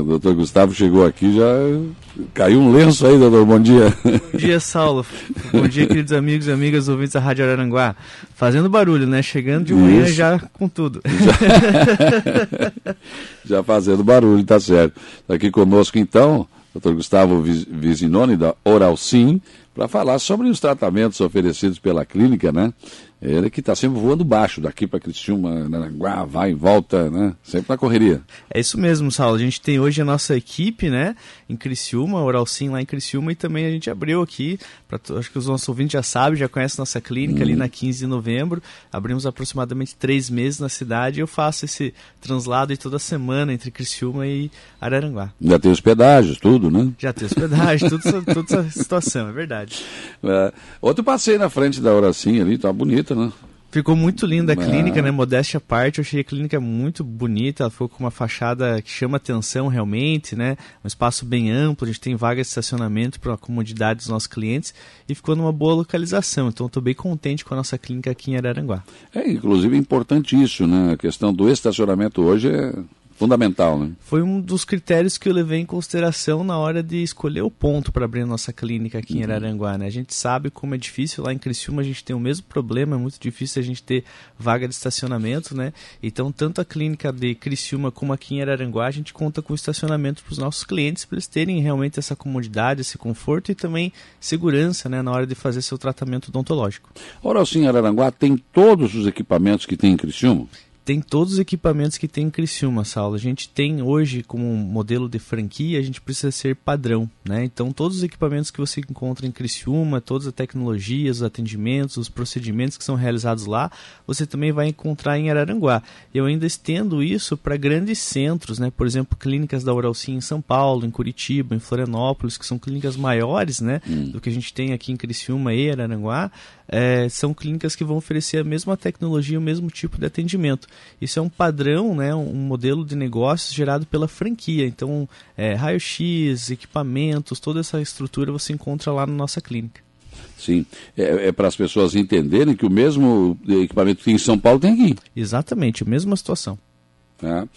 O doutor Gustavo chegou aqui, já caiu um lenço aí, doutor. Bom dia. Bom dia, Saulo. Bom dia, queridos amigos e amigas ouvintes da Rádio Araranguá. Fazendo barulho, né? Chegando de manhã Isso. já com tudo. Já, já fazendo barulho, tá certo. Tá aqui conosco, então, doutor Gustavo Vizinoni, da Oral Sim, para falar sobre os tratamentos oferecidos pela clínica, né? Ele que está sempre voando baixo, daqui para Criciúma, Naranguá, vai e volta, né? Sempre na correria. É isso mesmo, Saulo. A gente tem hoje a nossa equipe, né? Em Criciúma, Oral Sim lá em Criciúma, e também a gente abriu aqui, pra, acho que os nossos ouvintes já sabem, já conhecem nossa clínica ali uhum. na 15 de novembro. Abrimos aproximadamente três meses na cidade e eu faço esse translado toda semana entre Criciúma e Araranguá. Já tem hospedagens, tudo, né? Já tem hospedagem, tudo, toda essa situação, é verdade. É, outro passei na frente da Sim ali, tá bonita, né? Ficou muito linda a é. clínica, né? Modéstia à parte, eu achei a clínica muito bonita. Ela ficou com uma fachada que chama atenção realmente, né? Um espaço bem amplo, a gente tem vaga de estacionamento para a comodidade dos nossos clientes e ficou numa boa localização. Então, estou bem contente com a nossa clínica aqui em Araranguá. É, inclusive, é importante isso, né? A questão do estacionamento hoje é fundamental, né? Foi um dos critérios que eu levei em consideração na hora de escolher o ponto para abrir a nossa clínica aqui uhum. em Araranguá, né? A gente sabe como é difícil lá em Criciúma, a gente tem o mesmo problema, é muito difícil a gente ter vaga de estacionamento, né? Então, tanto a clínica de Criciúma como aqui em Araranguá, a gente conta com estacionamento para os nossos clientes, para eles terem realmente essa comodidade, esse conforto e também segurança, né, na hora de fazer seu tratamento odontológico. Ora, assim, Araranguá tem todos os equipamentos que tem em Criciúma? Tem todos os equipamentos que tem em Criciúma, Saulo. A gente tem hoje como modelo de franquia, a gente precisa ser padrão, né? Então todos os equipamentos que você encontra em Criciúma, todas as tecnologias, os atendimentos, os procedimentos que são realizados lá, você também vai encontrar em Araranguá. Eu ainda estendo isso para grandes centros, né? Por exemplo, clínicas da Uralci em São Paulo, em Curitiba, em Florianópolis, que são clínicas maiores, né? Hum. Do que a gente tem aqui em Criciúma e Araranguá é, são clínicas que vão oferecer a mesma tecnologia, o mesmo tipo de atendimento. Isso é um padrão, né, um modelo de negócios gerado pela franquia. Então, é, raio-x, equipamentos, toda essa estrutura você encontra lá na nossa clínica. Sim, é, é para as pessoas entenderem que o mesmo equipamento que tem em São Paulo tem aqui. Exatamente, a mesma situação. Né?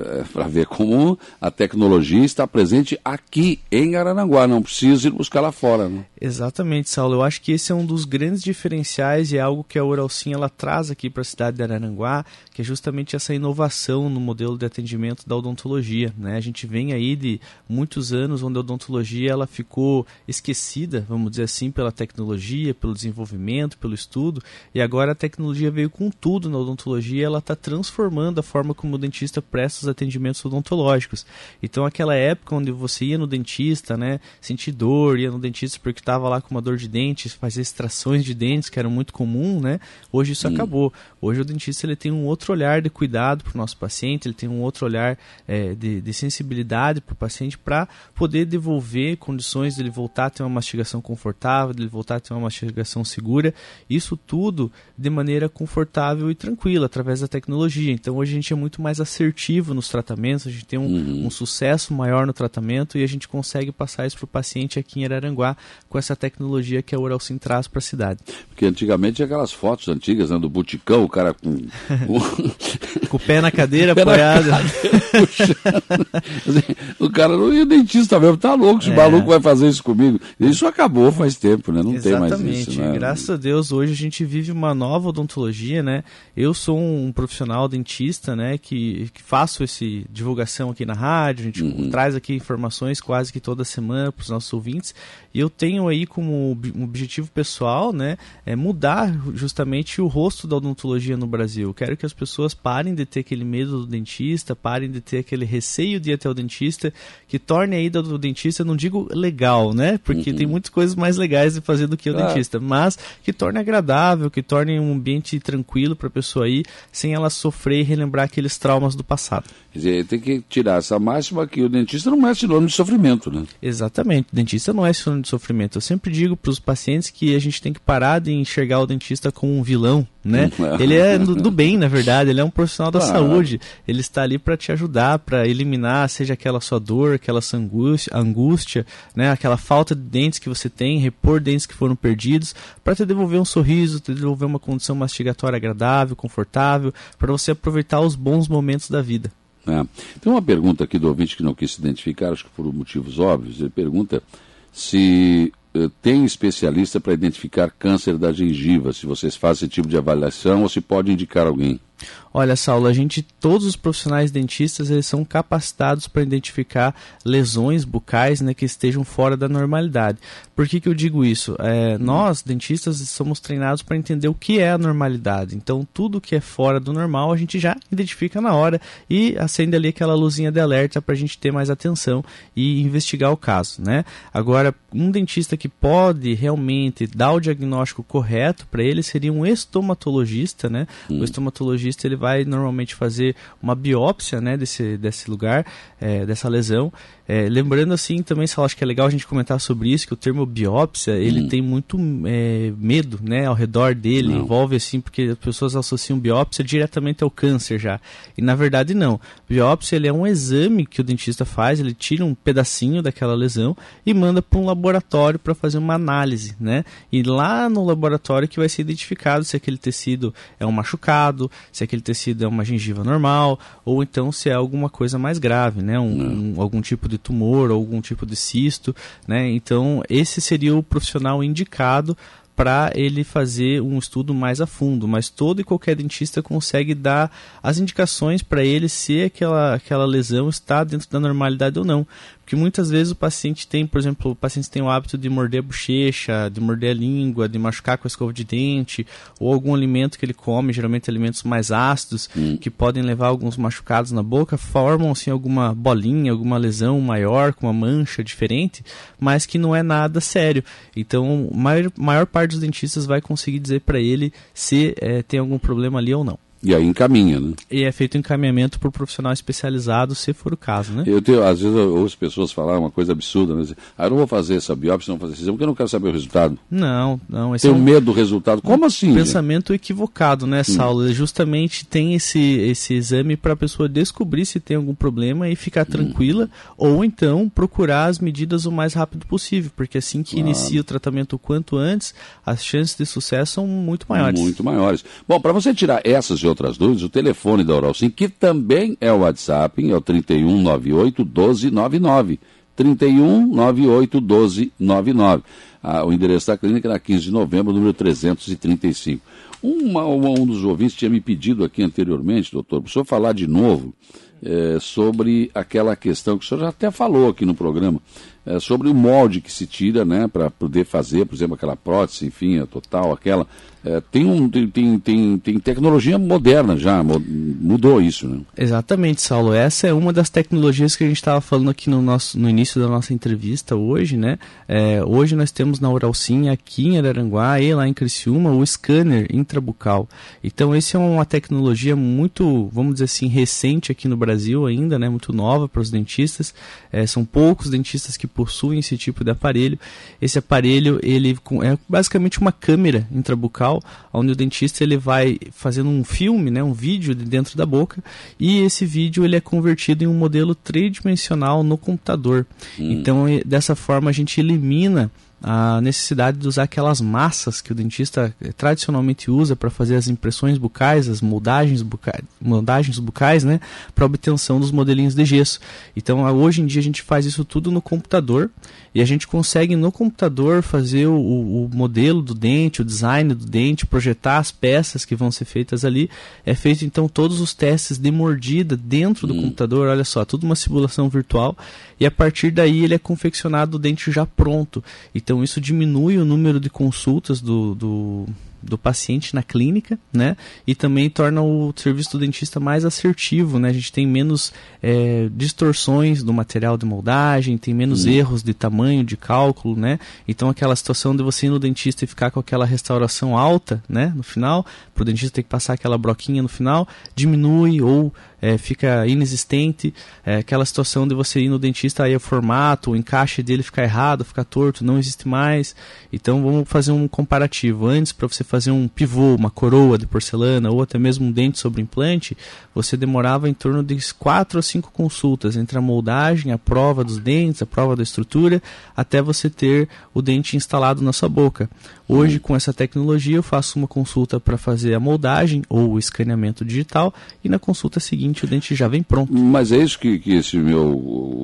É, para ver como a tecnologia está presente aqui em Araranguá, não precisa ir buscar lá fora. Né? Exatamente, Saulo. Eu acho que esse é um dos grandes diferenciais e é algo que a Uralsim ela traz aqui para a cidade de Araranguá, que é justamente essa inovação no modelo de atendimento da odontologia. Né? A gente vem aí de muitos anos onde a odontologia ela ficou esquecida, vamos dizer assim, pela tecnologia, pelo desenvolvimento, pelo estudo, e agora a tecnologia veio com tudo na odontologia, ela está transformando a forma como o dentista presta os atendimentos odontológicos. Então, aquela época onde você ia no dentista, né, sentir dor, ia no dentista porque estava lá com uma dor de dentes, fazer extrações de dentes, que era muito comum, né? Hoje isso acabou. Hoje o dentista ele tem um outro olhar de cuidado para o nosso paciente, ele tem um outro olhar é, de, de sensibilidade para o paciente para poder devolver condições dele voltar a ter uma mastigação confortável, dele voltar a ter uma mastigação segura. Isso tudo de maneira confortável e tranquila, através da tecnologia. Então hoje a gente é muito mais mais assertivo nos tratamentos, a gente tem um, uhum. um sucesso maior no tratamento e a gente consegue passar isso para o paciente aqui em Araranguá com essa tecnologia que a Uralcim traz para a cidade. Porque antigamente tinha aquelas fotos antigas né, do buticão, o cara com... com o pé na cadeira pé apoiado. Na cadeira, assim, o cara não ia dentista mesmo, tá louco, esse é. maluco vai fazer isso comigo. Isso acabou faz tempo, né? Não Exatamente. tem mais isso. Né? Graças a Deus, hoje a gente vive uma nova odontologia, né? Eu sou um profissional dentista, né, que que, faço esse divulgação aqui na rádio, a gente uhum. traz aqui informações quase que toda semana para os nossos ouvintes. E eu tenho aí como um objetivo pessoal, né, é mudar justamente o rosto da odontologia no Brasil. Eu quero que as pessoas parem de ter aquele medo do dentista, parem de ter aquele receio de ir até o dentista, que torne a ida do dentista, não digo legal, né, porque uhum. tem muitas coisas mais legais de fazer do que o ah. dentista, mas que torne agradável, que torne um ambiente tranquilo para a pessoa ir, sem ela sofrer e relembrar aqueles traumas traumas do passado. Quer dizer, tem que tirar essa máxima que o dentista não é sinônimo de sofrimento, né? Exatamente, o dentista não é sinônimo de sofrimento. Eu sempre digo para os pacientes que a gente tem que parar de enxergar o dentista como um vilão, né? ele é do, do, bem, na verdade, ele é um profissional da saúde. Ele está ali para te ajudar, para eliminar, seja aquela sua dor, aquela sua angústia, angústia, né? Aquela falta de dentes que você tem, repor dentes que foram perdidos, para te devolver um sorriso, te devolver uma condição mastigatória agradável, confortável, para você aproveitar os bons momentos momentos da vida. É. Tem uma pergunta aqui do ouvinte que não quis se identificar, acho que por motivos óbvios. Ele pergunta se uh, tem especialista para identificar câncer da gengiva, se vocês fazem esse tipo de avaliação ou se pode indicar alguém. Olha, Saulo, a gente, todos os profissionais dentistas, eles são capacitados para identificar lesões bucais né, que estejam fora da normalidade. Por que, que eu digo isso? É, nós, dentistas, somos treinados para entender o que é a normalidade. Então, tudo que é fora do normal, a gente já identifica na hora e acende ali aquela luzinha de alerta para a gente ter mais atenção e investigar o caso. Né? Agora, um dentista que pode realmente dar o diagnóstico correto para ele seria um estomatologista. Né? Hum. O estomatologista ele vai normalmente fazer uma biópsia né, desse, desse lugar, é, dessa lesão, é, lembrando assim também, eu acho que é legal a gente comentar sobre isso, que o termo biópsia, ele hum. tem muito é, medo, né, ao redor dele, não. envolve assim, porque as pessoas associam biópsia diretamente ao câncer já. E na verdade não. Biópsia ele é um exame que o dentista faz, ele tira um pedacinho daquela lesão e manda para um laboratório para fazer uma análise, né? E lá no laboratório que vai ser identificado se aquele tecido é um machucado, se aquele tecido é uma gengiva normal, ou então se é alguma coisa mais grave, né? Um, um algum tipo de tumor ou algum tipo de cisto, né? Então esse seria o profissional indicado para ele fazer um estudo mais a fundo, mas todo e qualquer dentista consegue dar as indicações para ele se aquela, aquela lesão está dentro da normalidade ou não. Porque muitas vezes o paciente tem, por exemplo, o paciente tem o hábito de morder a bochecha, de morder a língua, de machucar com a escova de dente, ou algum alimento que ele come, geralmente alimentos mais ácidos, hum. que podem levar alguns machucados na boca, formam assim alguma bolinha, alguma lesão maior, com uma mancha diferente, mas que não é nada sério. Então, a maior, maior parte dos dentistas vai conseguir dizer para ele se é, tem algum problema ali ou não. E aí encaminha, né? E é feito encaminhamento por profissional especializado, se for o caso, né? Eu tenho, às vezes eu ouço pessoas falar uma coisa absurda, né? Ah, eu não vou fazer essa biópsia, não vou fazer esse exame, porque eu não quero saber o resultado. Não, não. Tenho é um, medo do resultado. Como um assim? Pensamento gente? equivocado, né, Saulo? Hum. Justamente tem esse, esse exame para a pessoa descobrir se tem algum problema e ficar hum. tranquila, hum. ou então procurar as medidas o mais rápido possível, porque assim que claro. inicia o tratamento o quanto antes, as chances de sucesso são muito maiores. Muito maiores. Bom, para você tirar essas e outras dúvidas, o telefone da Oral Sim, que também é o WhatsApp, é o 3198 1299. 3198 1299. Ah, o endereço da clínica é na 15 de novembro, número 335. Uma, um dos ouvintes tinha me pedido aqui anteriormente, doutor, para o senhor falar de novo é, sobre aquela questão que o senhor já até falou aqui no programa, é, sobre o molde que se tira né, para poder fazer, por exemplo, aquela prótese, enfim, a total, aquela. É, tem, um, tem, tem, tem tecnologia moderna já, mudou isso, né? Exatamente, Saulo. Essa é uma das tecnologias que a gente estava falando aqui no, nosso, no início da nossa entrevista hoje, né? É, hoje nós temos na Uralsim, aqui em Araranguá e lá em Criciúma, o scanner intrabucal. Então, esse é uma tecnologia muito, vamos dizer assim, recente aqui no Brasil ainda, né? Muito nova para os dentistas. É, são poucos dentistas que possuem esse tipo de aparelho. Esse aparelho, ele é basicamente uma câmera intrabucal onde o dentista ele vai fazendo um filme, né, um vídeo de dentro da boca, e esse vídeo ele é convertido em um modelo tridimensional no computador. Hum. Então, dessa forma a gente elimina a necessidade de usar aquelas massas que o dentista eh, tradicionalmente usa para fazer as impressões bucais, as moldagens bucais, moldagens bucais né, para obtenção dos modelinhos de gesso. Então, hoje em dia a gente faz isso tudo no computador e a gente consegue no computador fazer o, o modelo do dente, o design do dente, projetar as peças que vão ser feitas ali. É feito então todos os testes de mordida dentro do hum. computador, olha só, tudo uma simulação virtual e a partir daí ele é confeccionado o dente já pronto. Então isso diminui o número de consultas do, do do paciente na clínica, né? E também torna o serviço do dentista mais assertivo, né? A gente tem menos é, distorções do material de moldagem, tem menos erros de tamanho, de cálculo, né? Então aquela situação de você ir no dentista e ficar com aquela restauração alta, né? No final, para o dentista ter que passar aquela broquinha no final, diminui ou é, fica inexistente. É, aquela situação de você ir no dentista aí o formato, o encaixe dele ficar errado, ficar torto, não existe mais. Então vamos fazer um comparativo. Antes, para você fazer um pivô, uma coroa de porcelana ou até mesmo um dente sobre implante, você demorava em torno de 4 a 5 consultas entre a moldagem, a prova dos dentes, a prova da estrutura, até você ter o dente instalado na sua boca. Hoje, com essa tecnologia, eu faço uma consulta para fazer a moldagem ou o escaneamento digital e na consulta seguinte dente, o dente já vem pronto. Mas é isso que, que esse meu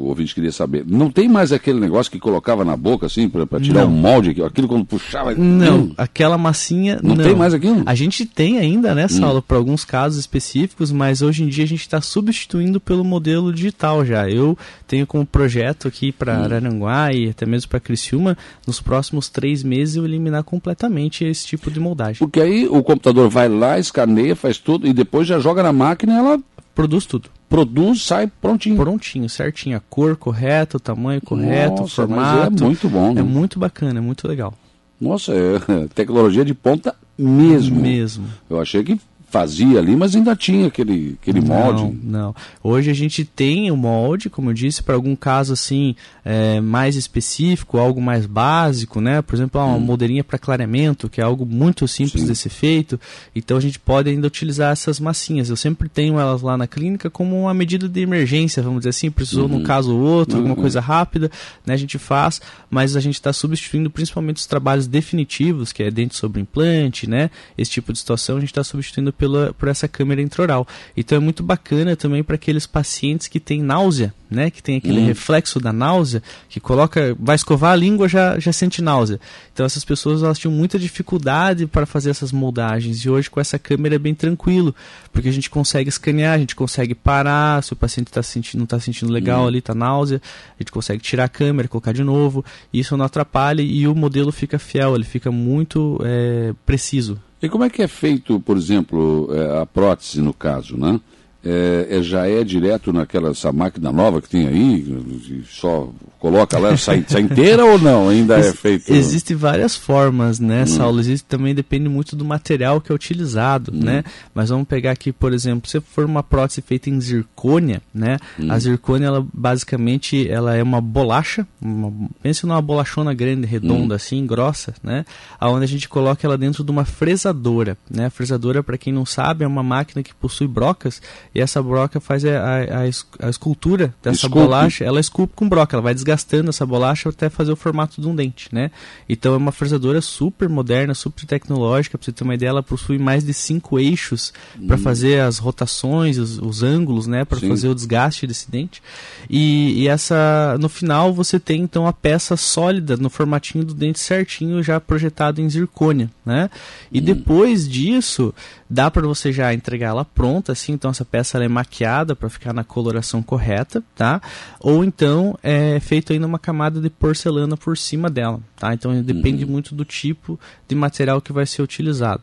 ouvinte queria saber. Não tem mais aquele negócio que colocava na boca, assim, para tirar não. um molde, aquilo quando puxava. Não, hum. aquela massinha. Não, não, tem mais aquilo? A gente tem ainda, né, Saulo, hum. para alguns casos específicos, mas hoje em dia a gente está substituindo pelo modelo digital já. Eu tenho como projeto aqui para hum. Araranguá e até mesmo para Criciúma, nos próximos três meses eu eliminar completamente esse tipo de moldagem. Porque aí o computador vai lá, escaneia, faz tudo e depois já joga na máquina e ela produz tudo. Produz, sai prontinho. Prontinho, certinho. A cor correta, o tamanho correto, Nossa, o formato. é muito bom. Né? É muito bacana, é muito legal. Nossa, é tecnologia de ponta mesmo. Mesmo. Eu achei que fazia ali, mas ainda tinha aquele, aquele não, molde. Não, hoje a gente tem o molde, como eu disse, para algum caso assim é, mais específico, algo mais básico, né? Por exemplo, uma hum. moldeirinha para clareamento, que é algo muito simples Sim. de ser feito. Então a gente pode ainda utilizar essas massinhas. Eu sempre tenho elas lá na clínica como uma medida de emergência, vamos dizer assim, precisou uhum. num caso ou outro, uhum. alguma coisa rápida, né? A gente faz, mas a gente está substituindo principalmente os trabalhos definitivos, que é dente sobre implante, né? Esse tipo de situação a gente está substituindo pela, por essa câmera intraoral. Então é muito bacana também para aqueles pacientes que têm náusea, né? Que tem aquele hum. reflexo da náusea, que coloca, vai escovar a língua já já sente náusea. Então essas pessoas elas tinham muita dificuldade para fazer essas moldagens e hoje com essa câmera é bem tranquilo, porque a gente consegue escanear, a gente consegue parar, se o paciente tá sentindo, não está sentindo legal hum. ali, está náusea, a gente consegue tirar a câmera, colocar de novo, isso não atrapalha e o modelo fica fiel, ele fica muito é, preciso. E como é que é feito, por exemplo, é, a prótese no caso, né? É, é, já é direto naquela essa máquina nova que tem aí, só coloca lá, sai, sai inteira ou não? Ainda Ex é feito. Existem várias formas, né, hum. Saulo? Existe também depende muito do material que é utilizado, hum. né? Mas vamos pegar aqui, por exemplo, se for uma prótese feita em zircônia, né? Hum. A zircônia, ela basicamente, ela é uma bolacha, uma, pense numa bolachona grande, redonda hum. assim, grossa, né? Aonde a gente coloca ela dentro de uma fresadora, né? A fresadora, para quem não sabe, é uma máquina que possui brocas e essa broca faz a, a, a escultura dessa Esculpe. bolacha, ela esculpe com broca, ela vai desgastar gastando essa bolacha até fazer o formato de um dente, né? Então é uma fresadora super moderna, super tecnológica, para você ter uma ideia, ela possui mais de cinco eixos hum. para fazer as rotações, os, os ângulos, né? Para fazer o desgaste desse dente. E, e, essa, no final você tem então a peça sólida no formatinho do dente certinho, já projetado em zircônia, né? E hum. depois disso dá para você já entregar ela pronta, assim, então essa peça é maquiada para ficar na coloração correta, tá? Ou então é feito ainda uma camada de porcelana por cima dela, tá? Então depende uhum. muito do tipo de material que vai ser utilizado.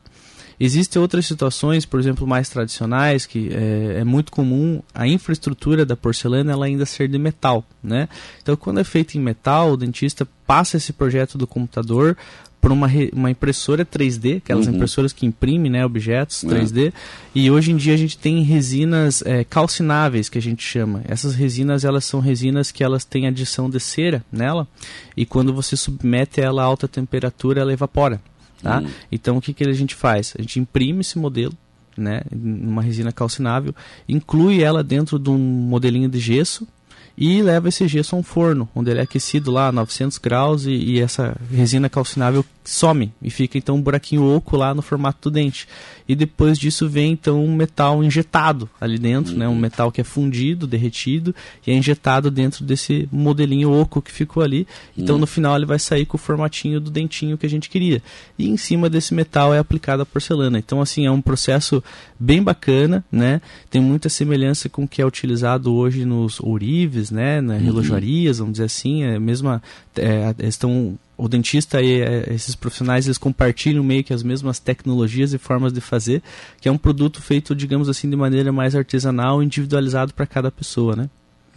Existem outras situações, por exemplo, mais tradicionais, que é, é, muito comum a infraestrutura da porcelana ela ainda ser de metal, né? Então, quando é feito em metal, o dentista passa esse projeto do computador por uma, uma impressora 3D, aquelas uhum. impressoras que imprimem né, objetos 3D. É. E hoje em dia a gente tem resinas é, calcináveis, que a gente chama. Essas resinas, elas são resinas que elas têm adição de cera nela. E quando você submete ela a alta temperatura, ela evapora. Tá? Uhum. Então o que, que a gente faz? A gente imprime esse modelo, né, numa resina calcinável, inclui ela dentro de um modelinho de gesso, e leva esse gesso a um forno, onde ele é aquecido lá a 900 graus e, e, essa resina calcinável some e fica então um buraquinho oco lá no formato do dente. E depois disso vem então um metal injetado ali dentro, uhum. né, um uhum. metal que é fundido, derretido e é injetado dentro desse modelinho oco que ficou ali. Então uhum. no final ele vai sair com o formatinho do dentinho que a gente queria. E em cima desse metal é aplicada a porcelana. Então assim é um processo bem bacana, né? Tem muita semelhança com o que é utilizado hoje nos ourives né, na uhum. relojarias, vamos dizer assim, é mesma, é, estão o dentista e é, esses profissionais eles compartilham meio que as mesmas tecnologias e formas de fazer, que é um produto feito, digamos assim, de maneira mais artesanal, individualizado para cada pessoa, né?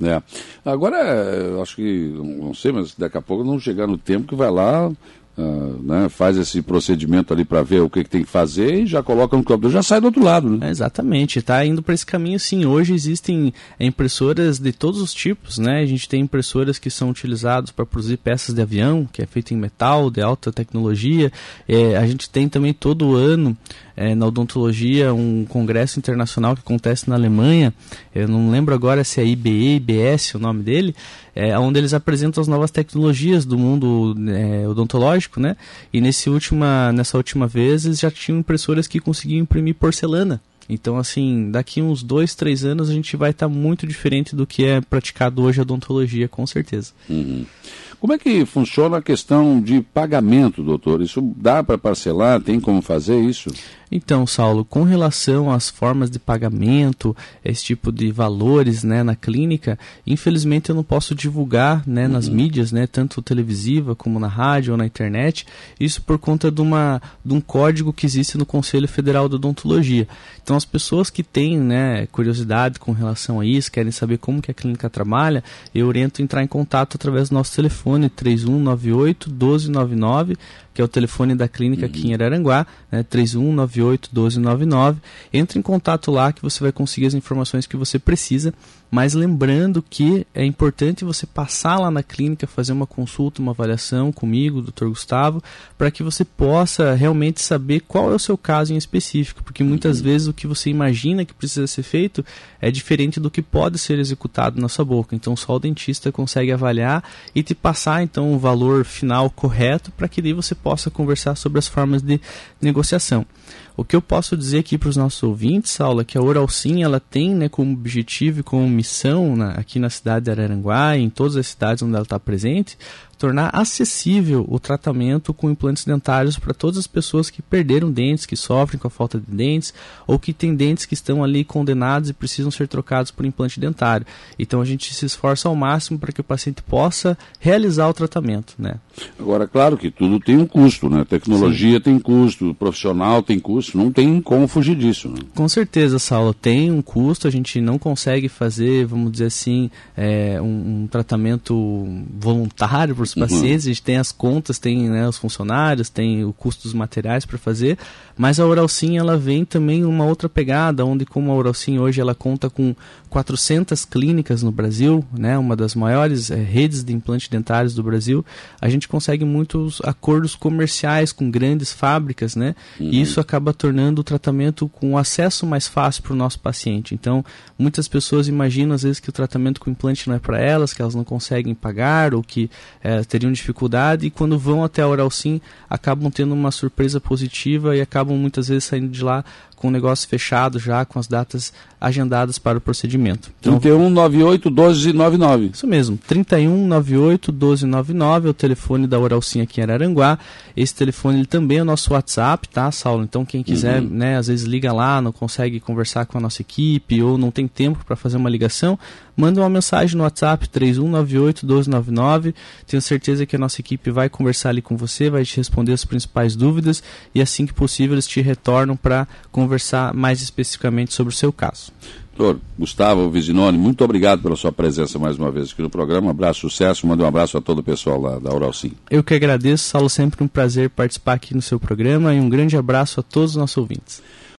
É. Agora, acho que, não sei, mas daqui a pouco não chegar no tempo que vai lá, Uh, né, faz esse procedimento ali para ver o que, que, tem que fazer e já coloca no computador, já sai do outro lado. Né? É, exatamente, está indo para esse caminho sim. Hoje existem impressoras de todos os tipos, né? A gente tem impressoras que são utilizadas para produzir peças de avião, que é feito em metal, de alta tecnologia. É, a gente tem também todo ano é, na odontologia um congresso internacional que acontece na Alemanha. Eu não lembro agora se é IBE, IBS o nome dele, é, onde eles apresentam as novas tecnologias do mundo é, odontológico, né? E nesse última, nessa última vez eles já tinham impressoras que conseguiam imprimir porcelana Então, assim, daqui uns dois, três anos a gente vai estar tá muito diferente do que é praticado hoje a odontologia, com certeza. Uhum. Como é que funciona a questão de pagamento, doutor? Isso dá para parcelar? Tem como fazer isso? Então, Saulo, com relação às formas de pagamento, esse tipo de valores né, na clínica, infelizmente eu não posso divulgar né, nas uhum. mídias, né, tanto televisiva como na rádio ou na internet, isso por conta de, uma, de um código que existe no Conselho Federal de Odontologia. Então, as pessoas que têm né, curiosidade com relação a isso, querem saber como que a clínica trabalha, eu oriento entrar em contato através do nosso telefone 3198 1299 que é o telefone da clínica aqui em Araranguá, né, 3198-1299. Entre em contato lá que você vai conseguir as informações que você precisa mas lembrando que é importante você passar lá na clínica, fazer uma consulta, uma avaliação comigo, Dr. Gustavo, para que você possa realmente saber qual é o seu caso em específico, porque muitas uhum. vezes o que você imagina que precisa ser feito é diferente do que pode ser executado na sua boca. Então só o dentista consegue avaliar e te passar então o valor final correto para que daí você possa conversar sobre as formas de negociação. O que eu posso dizer aqui para os nossos ouvintes, Saulo, é que a Oral Sim, ela tem né, como objetivo e como missão na, aqui na cidade de Araranguá em todas as cidades onde ela está presente, tornar acessível o tratamento com implantes dentários para todas as pessoas que perderam dentes, que sofrem com a falta de dentes, ou que têm dentes que estão ali condenados e precisam ser trocados por implante dentário. Então a gente se esforça ao máximo para que o paciente possa realizar o tratamento. Né? Agora, claro que tudo tem um custo, né? Tecnologia Sim. tem custo, profissional tem custo, não tem como fugir disso. Né? Com certeza, Saulo, tem um custo, a gente não consegue fazer, vamos dizer assim, é, um, um tratamento voluntário por os uhum. pacientes, uhum. a gente tem as contas, tem né, os funcionários, tem o custo dos materiais para fazer, mas a Oralsim ela vem também uma outra pegada, onde como a Oralsim hoje ela conta com 400 clínicas no Brasil, né, uma das maiores é, redes de implantes dentários do Brasil, a gente consegue muitos acordos comerciais com grandes fábricas, né, uhum. e isso acaba tornando o tratamento com acesso mais fácil para o nosso paciente. Então, muitas pessoas imaginam às vezes que o tratamento com implante não é para elas, que elas não conseguem pagar ou que é, teriam dificuldade, e quando vão até a Oralsim acabam tendo uma surpresa positiva e acabam muitas vezes saindo de lá com o negócio fechado já, com as datas agendadas para o procedimento. Então, 3198 1299. Isso mesmo, 3198 1299 é o telefone da Oralcim aqui em Araranguá. Esse telefone ele também é o nosso WhatsApp, tá, Saulo? Então quem quiser, uhum. né, às vezes liga lá, não consegue conversar com a nossa equipe ou não tem tempo para fazer uma ligação, manda uma mensagem no WhatsApp 3198 1299. Tenho certeza que a nossa equipe vai conversar ali com você, vai te responder as principais dúvidas e assim que possível eles te retornam para conversar mais especificamente sobre o seu caso. Doutor Gustavo Vizinoni, muito obrigado pela sua presença mais uma vez aqui no programa. Um abraço, sucesso, manda um abraço a todo o pessoal lá da Oral Sim. Eu que agradeço, Saulo, sempre um prazer participar aqui no seu programa e um grande abraço a todos os nossos ouvintes.